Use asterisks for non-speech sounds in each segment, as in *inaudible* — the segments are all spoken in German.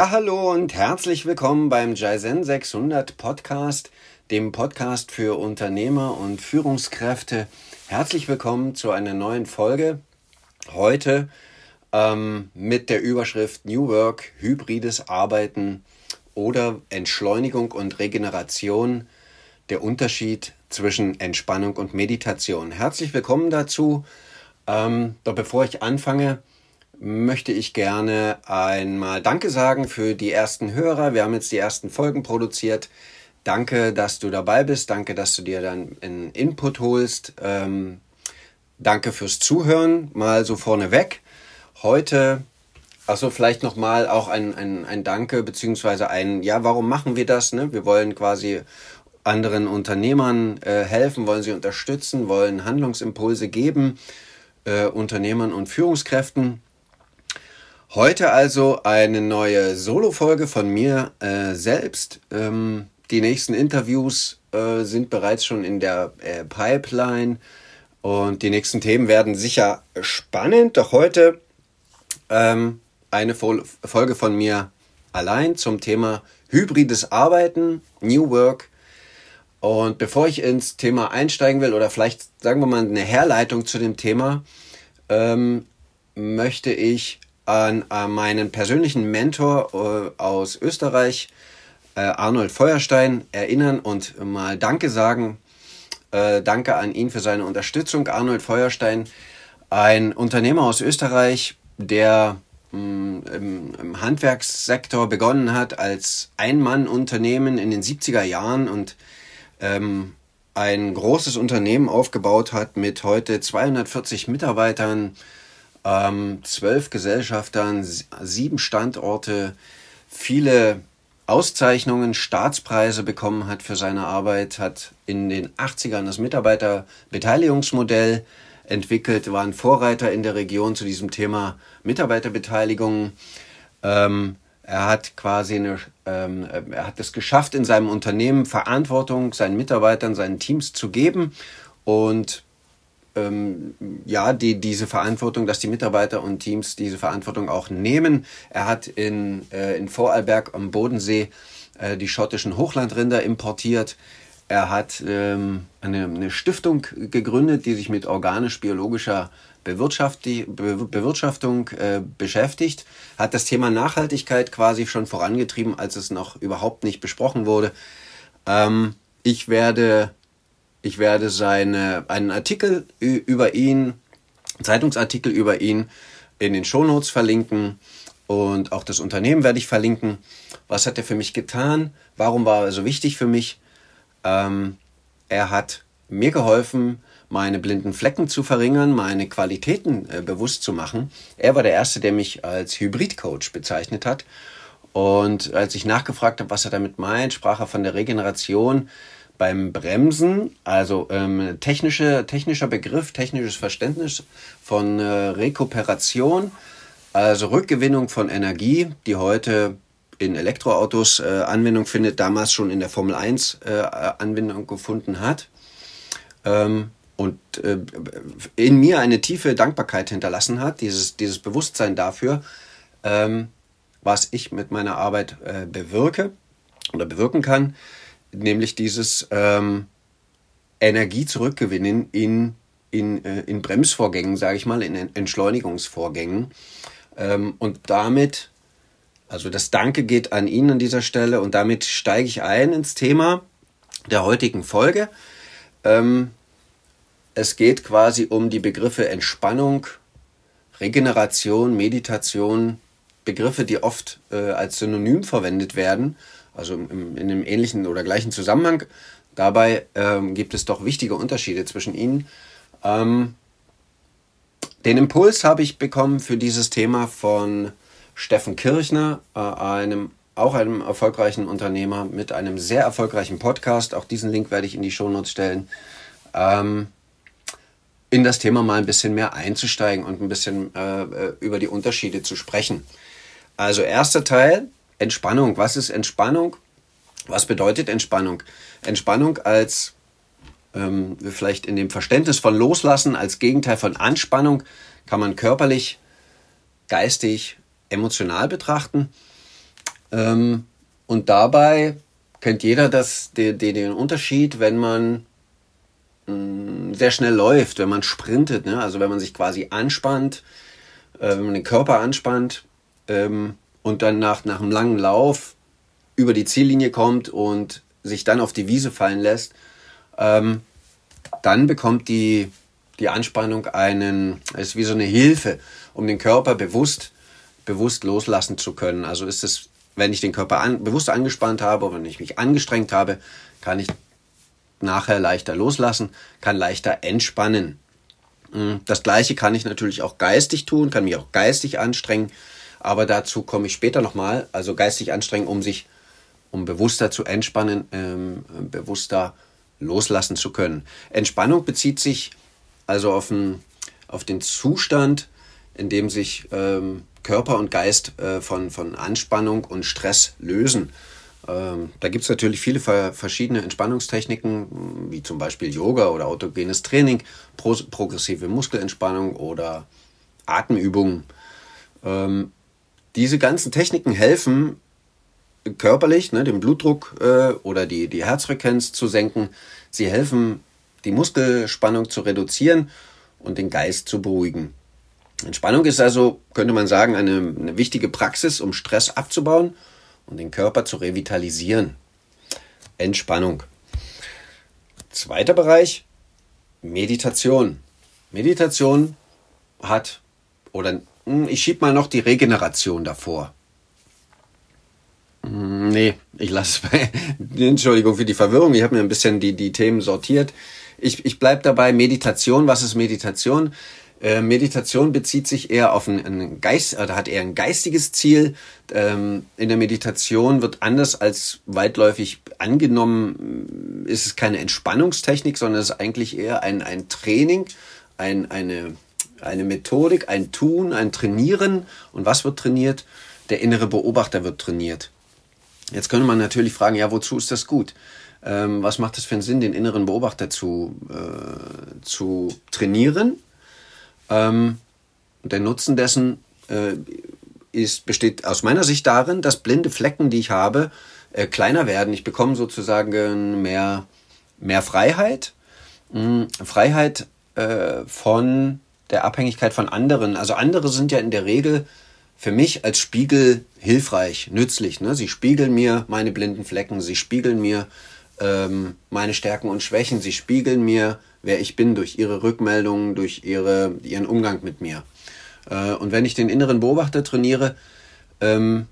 Ja, hallo und herzlich willkommen beim Jaizen 600 Podcast, dem Podcast für Unternehmer und Führungskräfte. Herzlich willkommen zu einer neuen Folge. Heute ähm, mit der Überschrift New Work, hybrides Arbeiten oder Entschleunigung und Regeneration, der Unterschied zwischen Entspannung und Meditation. Herzlich willkommen dazu. Ähm, doch bevor ich anfange, möchte ich gerne einmal Danke sagen für die ersten Hörer. Wir haben jetzt die ersten Folgen produziert. Danke, dass du dabei bist. Danke, dass du dir dann einen Input holst. Ähm, danke fürs Zuhören. Mal so vorneweg. Heute, also vielleicht nochmal auch ein, ein, ein Danke, beziehungsweise ein, ja, warum machen wir das? Ne? Wir wollen quasi anderen Unternehmern äh, helfen, wollen sie unterstützen, wollen Handlungsimpulse geben, äh, Unternehmern und Führungskräften. Heute also eine neue Solo-Folge von mir äh, selbst. Ähm, die nächsten Interviews äh, sind bereits schon in der äh, Pipeline und die nächsten Themen werden sicher spannend. Doch heute ähm, eine Fol Folge von mir allein zum Thema hybrides Arbeiten, New Work. Und bevor ich ins Thema einsteigen will, oder vielleicht sagen wir mal eine Herleitung zu dem Thema, ähm, möchte ich an, an meinen persönlichen Mentor äh, aus Österreich, äh, Arnold Feuerstein, erinnern und mal Danke sagen. Äh, danke an ihn für seine Unterstützung. Arnold Feuerstein, ein Unternehmer aus Österreich, der mm, im, im Handwerkssektor begonnen hat als Ein-Mann-Unternehmen in den 70er Jahren und ähm, ein großes Unternehmen aufgebaut hat mit heute 240 Mitarbeitern, ähm, zwölf Gesellschaftern, sieben Standorte, viele Auszeichnungen, Staatspreise bekommen hat für seine Arbeit, hat in den 80ern das Mitarbeiterbeteiligungsmodell entwickelt, war ein Vorreiter in der Region zu diesem Thema Mitarbeiterbeteiligung. Ähm, er hat quasi eine, ähm, er hat es geschafft, in seinem Unternehmen Verantwortung seinen Mitarbeitern, seinen Teams zu geben und ähm, ja, die, diese Verantwortung, dass die Mitarbeiter und Teams diese Verantwortung auch nehmen. Er hat in, äh, in Vorarlberg am Bodensee äh, die schottischen Hochlandrinder importiert. Er hat ähm, eine, eine Stiftung gegründet, die sich mit organisch-biologischer Bewirtschaftung, Be Bewirtschaftung äh, beschäftigt, hat das Thema Nachhaltigkeit quasi schon vorangetrieben, als es noch überhaupt nicht besprochen wurde. Ähm, ich werde ich werde seine, einen Artikel über ihn, Zeitungsartikel über ihn in den Shownotes verlinken und auch das Unternehmen werde ich verlinken. Was hat er für mich getan? Warum war er so wichtig für mich? Ähm, er hat mir geholfen, meine blinden Flecken zu verringern, meine Qualitäten äh, bewusst zu machen. Er war der Erste, der mich als Hybridcoach bezeichnet hat. Und als ich nachgefragt habe, was er damit meint, sprach er von der Regeneration beim Bremsen, also ähm, technische, technischer Begriff, technisches Verständnis von äh, Rekuperation, also Rückgewinnung von Energie, die heute in Elektroautos äh, Anwendung findet, damals schon in der Formel 1 äh, Anwendung gefunden hat. Ähm, und äh, in mir eine tiefe Dankbarkeit hinterlassen hat, dieses, dieses Bewusstsein dafür, ähm, was ich mit meiner Arbeit äh, bewirke oder bewirken kann nämlich dieses ähm, Energie zurückgewinnen in, in, äh, in Bremsvorgängen, sage ich mal, in Entschleunigungsvorgängen. Ähm, und damit, also das Danke geht an ihn an dieser Stelle und damit steige ich ein ins Thema der heutigen Folge. Ähm, es geht quasi um die Begriffe Entspannung, Regeneration, Meditation, Begriffe, die oft äh, als Synonym verwendet werden also in einem ähnlichen oder gleichen Zusammenhang. Dabei ähm, gibt es doch wichtige Unterschiede zwischen ihnen. Ähm, den Impuls habe ich bekommen für dieses Thema von Steffen Kirchner, äh, einem auch einem erfolgreichen Unternehmer mit einem sehr erfolgreichen Podcast. Auch diesen Link werde ich in die Shownotes stellen. Ähm, in das Thema mal ein bisschen mehr einzusteigen und ein bisschen äh, äh über die Unterschiede zu sprechen. Also erster Teil, Entspannung. Was ist Entspannung? Was bedeutet Entspannung? Entspannung als ähm, vielleicht in dem Verständnis von Loslassen, als Gegenteil von Anspannung, kann man körperlich, geistig, emotional betrachten. Ähm, und dabei kennt jeder das, den, den Unterschied, wenn man mh, mm, sehr schnell läuft, wenn man sprintet, ne? also wenn man sich quasi anspannt, äh, wenn man den Körper anspannt ähm, und dann nach, nach einem langen Lauf über die Ziellinie kommt und sich dann auf die Wiese fallen lässt, ähm, dann bekommt die, die Anspannung einen, ist wie so eine Hilfe, um den Körper bewusst, bewusst loslassen zu können. Also ist es, wenn ich den Körper an, bewusst angespannt habe oder wenn ich mich angestrengt habe, kann ich nachher leichter loslassen, kann leichter entspannen. Hm, das gleiche kann ich natürlich auch geistig tun, kann mich auch geistig anstrengen, aber dazu komme ich später nochmal. Also geistig anstrengen, um sich, um bewusster zu entspannen, ähm, bewusster loslassen zu können. Entspannung bezieht sich also auf, ein, auf den Zustand, in dem sich ähm, Körper und Geist äh, von, von Anspannung und Stress lösen. Ähm, da gibt es natürlich viele verschiedene Entspannungstechniken, wie zum Beispiel Yoga oder autogenes Training, pro progressive Muskelentspannung oder Atemübungen. Ähm, diese ganzen Techniken helfen körperlich, ne, den Blutdruck äh, oder die, die Herzfrequenz zu senken. Sie helfen, die Muskelspannung zu reduzieren und den Geist zu beruhigen. Entspannung ist also, könnte man sagen, eine, eine wichtige Praxis, um Stress abzubauen und den Körper zu revitalisieren. Entspannung. Zweiter Bereich, Meditation. Meditation hat, oder ich schiebe mal noch die Regeneration davor. Hm, nee, ich lasse es bei. *laughs* Entschuldigung für die Verwirrung. Ich habe mir ein bisschen die, die Themen sortiert. Ich, ich bleibe dabei. Meditation. Was ist Meditation? Äh, Meditation bezieht sich eher auf einen, Geist, oder hat eher ein geistiges Ziel. Ähm, in der Meditation wird anders als weitläufig angenommen, ist es keine Entspannungstechnik, sondern es ist eigentlich eher ein, ein Training, ein, eine, eine Methodik, ein Tun, ein Trainieren. Und was wird trainiert? Der innere Beobachter wird trainiert. Jetzt könnte man natürlich fragen, ja, wozu ist das gut? Ähm, was macht es für einen Sinn, den inneren Beobachter zu, äh, zu trainieren? Ähm, der Nutzen dessen äh, ist, besteht aus meiner Sicht darin, dass blinde Flecken, die ich habe, äh, kleiner werden. Ich bekomme sozusagen mehr, mehr Freiheit. Mh, Freiheit äh, von der Abhängigkeit von anderen. Also andere sind ja in der Regel für mich als Spiegel hilfreich, nützlich. Ne? Sie spiegeln mir meine blinden Flecken, sie spiegeln mir ähm, meine Stärken und Schwächen, sie spiegeln mir wer ich bin, durch ihre Rückmeldungen, durch ihre, ihren Umgang mit mir. Äh, und wenn ich den inneren Beobachter trainiere, ähm,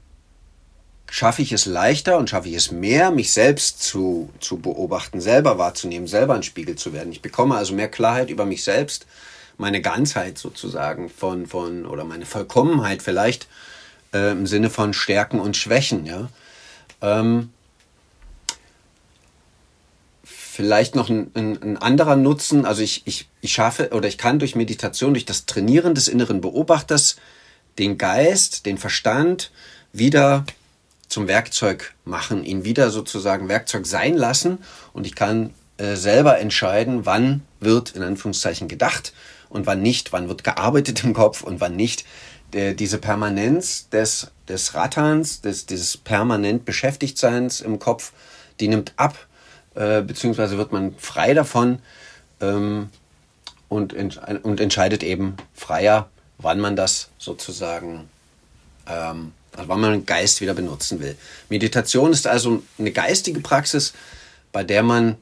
schaffe ich es leichter und schaffe ich es mehr, mich selbst zu, zu beobachten, selber wahrzunehmen, selber ein Spiegel zu werden. Ich bekomme also mehr Klarheit über mich selbst, meine Ganzheit sozusagen von, von oder meine Vollkommenheit vielleicht äh, im Sinne von Stärken und Schwächen. Ja? Ähm, vielleicht noch ein, ein, ein, anderer Nutzen. Also ich, ich, ich schaffe oder ich kann durch Meditation, durch das Trainieren des inneren Beobachters den Geist, den Verstand wieder zum Werkzeug machen, ihn wieder sozusagen Werkzeug sein lassen und ich kann äh, selber entscheiden, wann wird in Anführungszeichen gedacht und wann nicht, wann wird gearbeitet im Kopf und wann nicht. Der, diese Permanenz des, des Ratterns, des, dieses permanent Beschäftigtseins im Kopf, die nimmt ab äh, beziehungsweise wird man frei davon ähm, und, und entscheidet eben freier, wann man das sozusagen, ähm, also wann man den Geist wieder benutzen will. Meditation ist also eine geistige Praxis, bei der man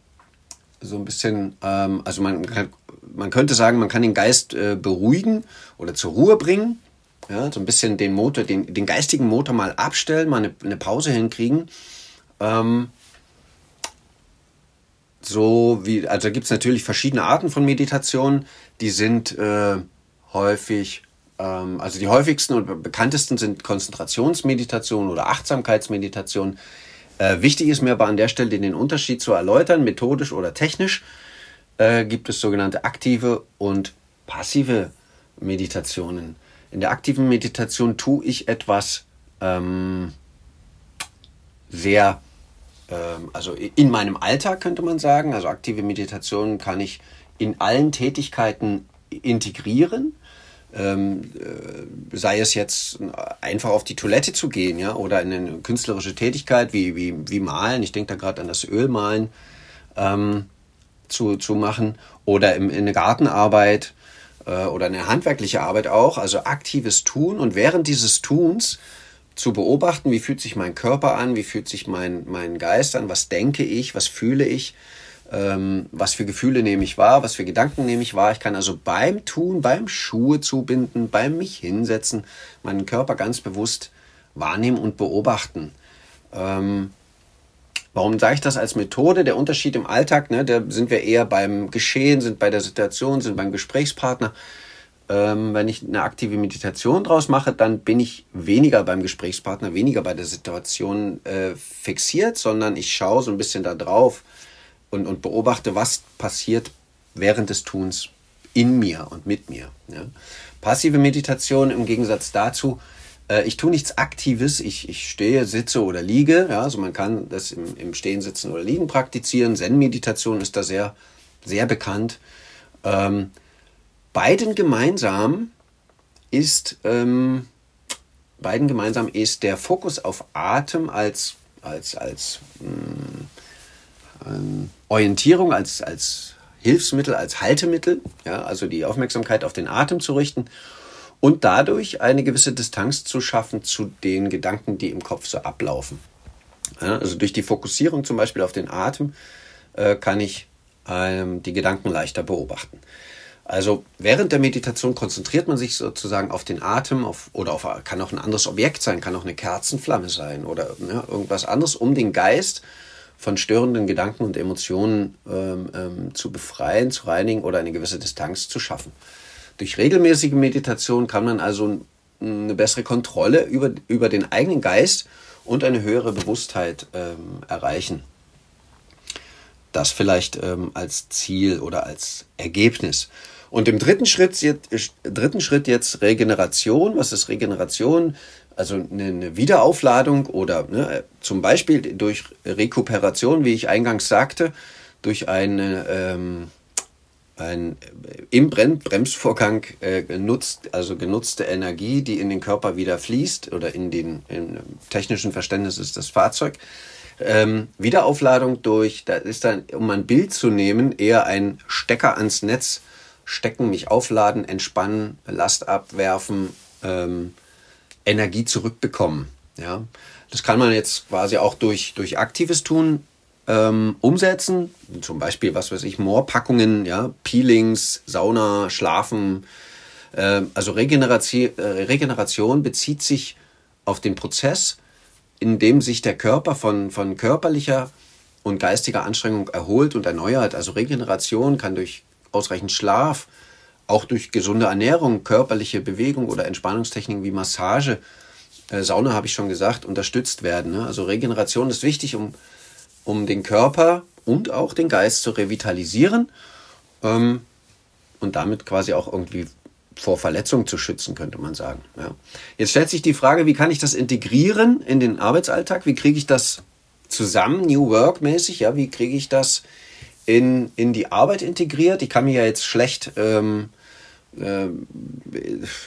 so ein bisschen, ähm, also man, kann, man könnte sagen, man kann den Geist äh, beruhigen oder zur Ruhe bringen. Ja, so ein bisschen den Motor, den, den geistigen Motor mal abstellen, mal eine, eine Pause hinkriegen. Ähm, so wie, also gibt es natürlich verschiedene Arten von Meditation, die sind äh, häufig, ähm, also die häufigsten und bekanntesten sind Konzentrationsmeditation oder Achtsamkeitsmeditation. Äh, wichtig ist mir aber an der Stelle den Unterschied zu erläutern, methodisch oder technisch äh, gibt es sogenannte aktive und passive Meditationen. In der aktiven Meditation tue ich etwas ähm, sehr ähm, also in meinem Alltag könnte man sagen, also aktive Meditation kann ich in allen Tätigkeiten integrieren. ähm, äh, sei es jetzt einfach auf die Toilette zu gehen, ja, oder in eine künstlerische Tätigkeit wie, wie, wie Malen, ich denke da gerade an das Ölmalen, ähm, zu, zu machen, oder im, in eine Gartenarbeit äh, oder eine handwerkliche Arbeit auch, also aktives Tun und während dieses Tuns zu beobachten, wie fühlt sich mein Körper an, wie fühlt sich mein, mein Geist an, was denke ich, was fühle ich, ähm, was für Gefühle nehme ich wahr, was für Gedanken nehme ich wahr. Ich kann also beim Tun, beim Schuhe zubinden, beim mich hinsetzen, meinen Körper ganz bewusst wahrnehmen und beobachten. Ähm, warum sage ich das als Methode? Der Unterschied im Alltag, ne, da sind wir eher beim Geschehen, sind bei der Situation, sind beim Gesprächspartner. Ähm, wenn ich eine aktive Meditation draus mache, dann bin ich weniger beim Gesprächspartner, weniger bei der Situation äh, fixiert, sondern ich schaue so ein bisschen da drauf, und, und beobachte, was passiert während des Tuns in mir und mit mir. Ja. Passive Meditation im Gegensatz dazu, ich tue nichts Aktives, ich, ich stehe, sitze oder liege. Ja, also man kann das im, im Stehen, Sitzen oder Liegen praktizieren. Zen-Meditation ist da sehr, sehr bekannt. Ähm, beiden gemeinsam ist, ähm, beiden gemeinsam ist der Fokus auf Atem als, als, als mh, hm, ähm, Orientierung als, als Hilfsmittel, als Haltemittel, ja, also die Aufmerksamkeit auf den Atem zu richten und dadurch eine gewisse Distanz zu schaffen zu den Gedanken, die im Kopf so ablaufen. Also durch die Fokussierung zum Beispiel auf den Atem äh, kann ich ähm, die Gedanken leichter beobachten. Also während der Meditation konzentriert man sich sozusagen auf den Atem auf, oder auf, kann auch ein anderes Objekt sein, kann auch eine Kerzenflamme sein oder ja, irgendwas anderes, um den Geist von störenden Gedanken und Emotionen ähm, ähm, zu befreien, zu reinigen oder eine gewisse Distanz zu schaffen. Durch regelmäßige Meditation kann man also eine bessere Kontrolle über, über den eigenen Geist und eine höhere Bewusstheit ähm, erreichen. Das vielleicht ähm, als Ziel oder als Ergebnis. Und im dritten Schritt, dritten Schritt jetzt Regeneration. Was ist Regeneration? also eine Wiederaufladung oder ne, zum Beispiel durch Rekuperation, wie ich eingangs sagte, durch eine, ähm, ein im Bremsvorgang äh, genutzt, also genutzte Energie, die in den Körper wieder fließt oder in den im technischen Verständnis ist das Fahrzeug. Ähm, Wiederaufladung durch, da ist dann, um ein Bild zu nehmen, eher ein Stecker ans Netz stecken, mich aufladen, entspannen, Last abwerfen, ähm, Energie zurückbekommen. Ja, das kann man jetzt quasi auch durch, durch aktives Tun ähm, umsetzen. Zum Beispiel, was weiß ich, Moorpackungen, ja, Peelings, Sauna, Schlafen. Äh, also Regeneration, äh, Regeneration bezieht sich auf den Prozess, in dem sich der Körper von, von körperlicher und geistiger Anstrengung erholt und erneuert. Also Regeneration kann durch ausreichend Schlaf, auch durch gesunde Ernährung, körperliche Bewegung oder Entspannungstechniken wie Massage, äh, Sauna habe ich schon gesagt, unterstützt werden. Ne? Also Regeneration ist wichtig, um, um den Körper und auch den Geist zu revitalisieren ähm, und damit quasi auch irgendwie vor Verletzung zu schützen, könnte man sagen. Ja. Jetzt stellt sich die Frage, wie kann ich das integrieren in den Arbeitsalltag? Wie kriege ich das zusammen, New Work mäßig? Ja, wie kriege ich das in, in die Arbeit integriert? Ich kann mir ja jetzt schlecht ähm, äh,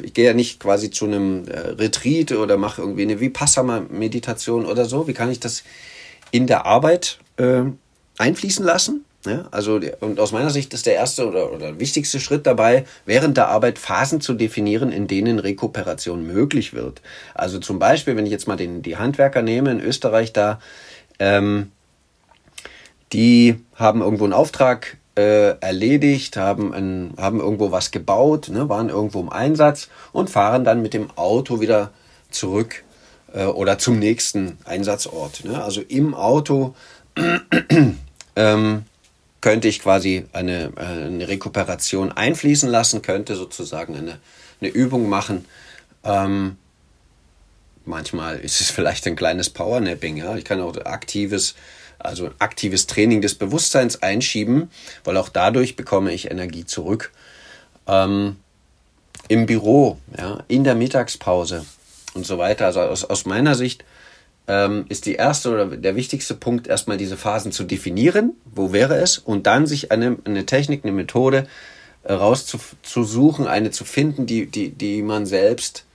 ich gehe ja nicht quasi zu einem äh, Retreat oder mache irgendwie eine Vipassana-Meditation oder so. Wie kann ich das in der Arbeit äh, einfließen lassen? Ja, also, und aus meiner Sicht ist der erste oder, oder wichtigste Schritt dabei, während der Arbeit Phasen zu definieren, in denen Rekuperation möglich wird. Also zum Beispiel, wenn ich jetzt mal den, die Handwerker nehme in Österreich da, ähm, die haben irgendwo einen Auftrag äh, erledigt, haben, ein, haben irgendwo was gebaut, ne, waren irgendwo im Einsatz und fahren dann mit dem Auto wieder zurück äh, oder zum nächsten Einsatzort. Ne? Also im Auto *clears throat* ähm, könnte ich quasi eine, äh, eine Rekuperation einfließen lassen, könnte sozusagen eine, eine Übung machen. Ähm, manchmal ist es vielleicht ein kleines Powernapping. Ja? Ich kann auch aktives also aktives Training des Bewusstseins einschieben, weil auch dadurch bekomme ich Energie zurück. Ähm, Im Büro, ja, in der Mittagspause und so weiter. Also aus, aus meiner Sicht ähm, ist die erste oder der wichtigste Punkt, erstmal diese Phasen zu definieren. Wo wäre es? Und dann sich eine, eine Technik, eine Methode äh, rauszusuchen, eine zu finden, die, die, die man selbst,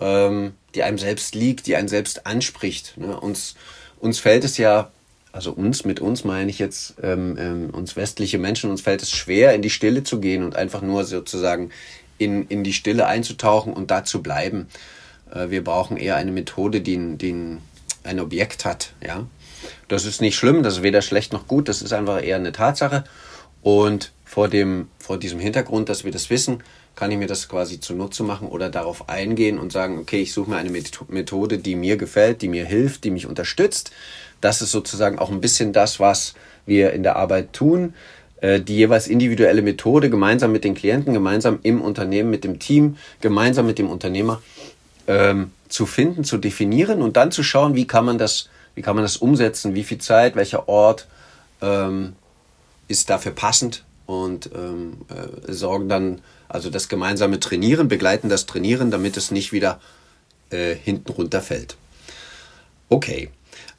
ähm, die einem selbst liegt, die einen selbst anspricht. Ne? Uns, uns fällt es ja, also uns, mit uns meine ich jetzt, ähm, ähm, uns westliche Menschen, uns fällt es schwer, in die Stille zu gehen und einfach nur sozusagen in, in die Stille einzutauchen und da zu bleiben. Äh, wir brauchen eher eine Methode, die, die ein, Objekt hat. Ja? Das ist nicht schlimm, das ist weder schlecht noch gut, das ist einfach eher eine Tatsache. Und vor, dem, vor diesem Hintergrund, dass wir das wissen, kann ich mir das quasi zunutze machen oder darauf eingehen und sagen, okay, ich suche mir eine Methode, die mir gefällt, die mir hilft, die mich unterstützt. Das ist sozusagen auch ein bisschen das, was wir in der Arbeit tun. Äh, die jeweils individuelle Methode gemeinsam mit den Klienten, gemeinsam im Unternehmen, mit dem Team, gemeinsam mit dem Unternehmer ähm, zu finden, zu definieren und dann zu schauen, wie kann man das, wie kann man das umsetzen, wie viel Zeit, welcher Ort ähm, ist dafür passend und ähm, äh, sorgen dann, also das gemeinsame Trainieren, begleiten das Trainieren, damit es nicht wieder äh, hinten runterfällt. Okay,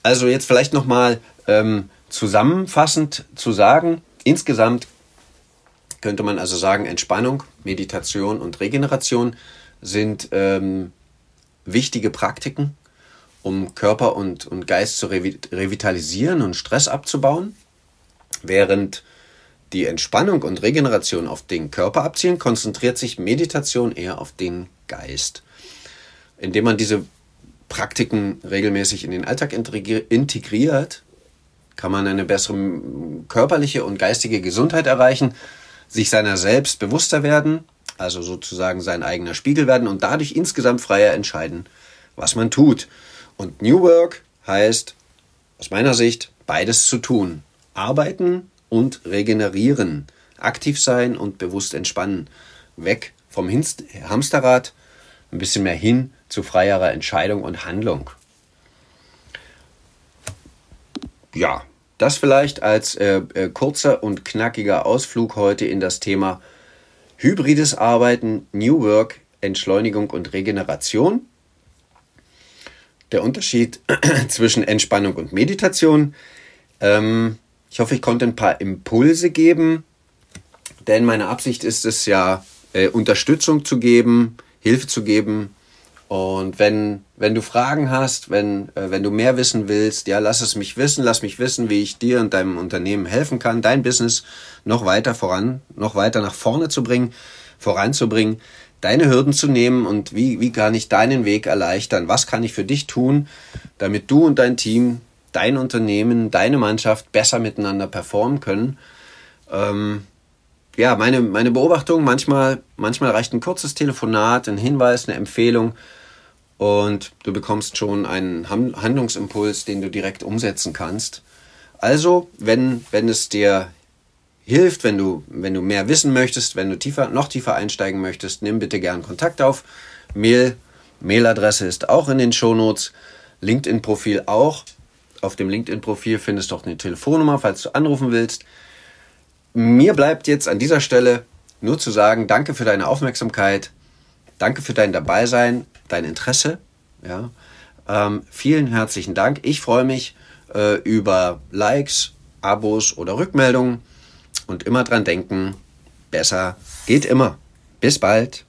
also jetzt vielleicht nochmal ähm, zusammenfassend zu sagen, insgesamt könnte man also sagen, Entspannung, Meditation und Regeneration sind ähm, wichtige Praktiken, um Körper und, und Geist zu revitalisieren und Stress abzubauen. Während die Entspannung und Regeneration auf den Körper abzielen, konzentriert sich Meditation eher auf den Geist. Indem man diese Praktiken regelmäßig in den Alltag integriert, kann man eine bessere körperliche und geistige Gesundheit erreichen, sich seiner selbst bewusster werden, also sozusagen sein eigener Spiegel werden und dadurch insgesamt freier entscheiden, was man tut. Und New Work heißt aus meiner Sicht beides zu tun. Arbeiten und regenerieren. Aktiv sein und bewusst entspannen. Weg vom Hamsterrad, ein bisschen mehr hin zu freierer Entscheidung und Handlung. Ja, das vielleicht als äh, äh, kurzer und knackiger Ausflug heute in das Thema hybrides Arbeiten, New Work, Entschleunigung und Regeneration. Der Unterschied *clears throat* zwischen Entspannung und Meditation. Ähm, ich hoffe, ich konnte ein paar Impulse geben, denn meine Absicht ist es ja, äh, Unterstützung zu geben, Hilfe zu geben. Und wenn, wenn du Fragen hast, wenn, äh, wenn du mehr wissen willst, ja, lass es mich wissen, lass mich wissen, wie ich dir und deinem Unternehmen helfen kann, dein Business noch weiter voran, noch weiter nach vorne zu bringen, voranzubringen, deine Hürden zu nehmen und wie, wie kann ich deinen Weg erleichtern? Was kann ich für dich tun, damit du und dein Team dein Unternehmen, deine Mannschaft besser miteinander performen können. Ähm, ja, meine, meine Beobachtung, manchmal, manchmal reicht ein kurzes Telefonat, ein Hinweis, eine Empfehlung und du bekommst schon einen Handlungsimpuls, den du direkt umsetzen kannst. Also, wenn, wenn es dir hilft, wenn du, wenn du mehr wissen möchtest, wenn du tiefer, noch tiefer einsteigen möchtest, nimm bitte gern Kontakt auf. Mail, Mailadresse ist auch in den Shownotes, LinkedIn-Profil auch auf dem LinkedIn-Profil findest du auch eine Telefonnummer, falls du anrufen willst. Mir bleibt jetzt an dieser Stelle nur zu sagen, danke für deine Aufmerksamkeit, danke für dein Dabeisein, dein Interesse. Ja. Ähm, vielen herzlichen Dank. Ich freue mich äh, über Likes, Abos oder Rückmeldungen und immer dran denken, besser geht immer. Bis bald.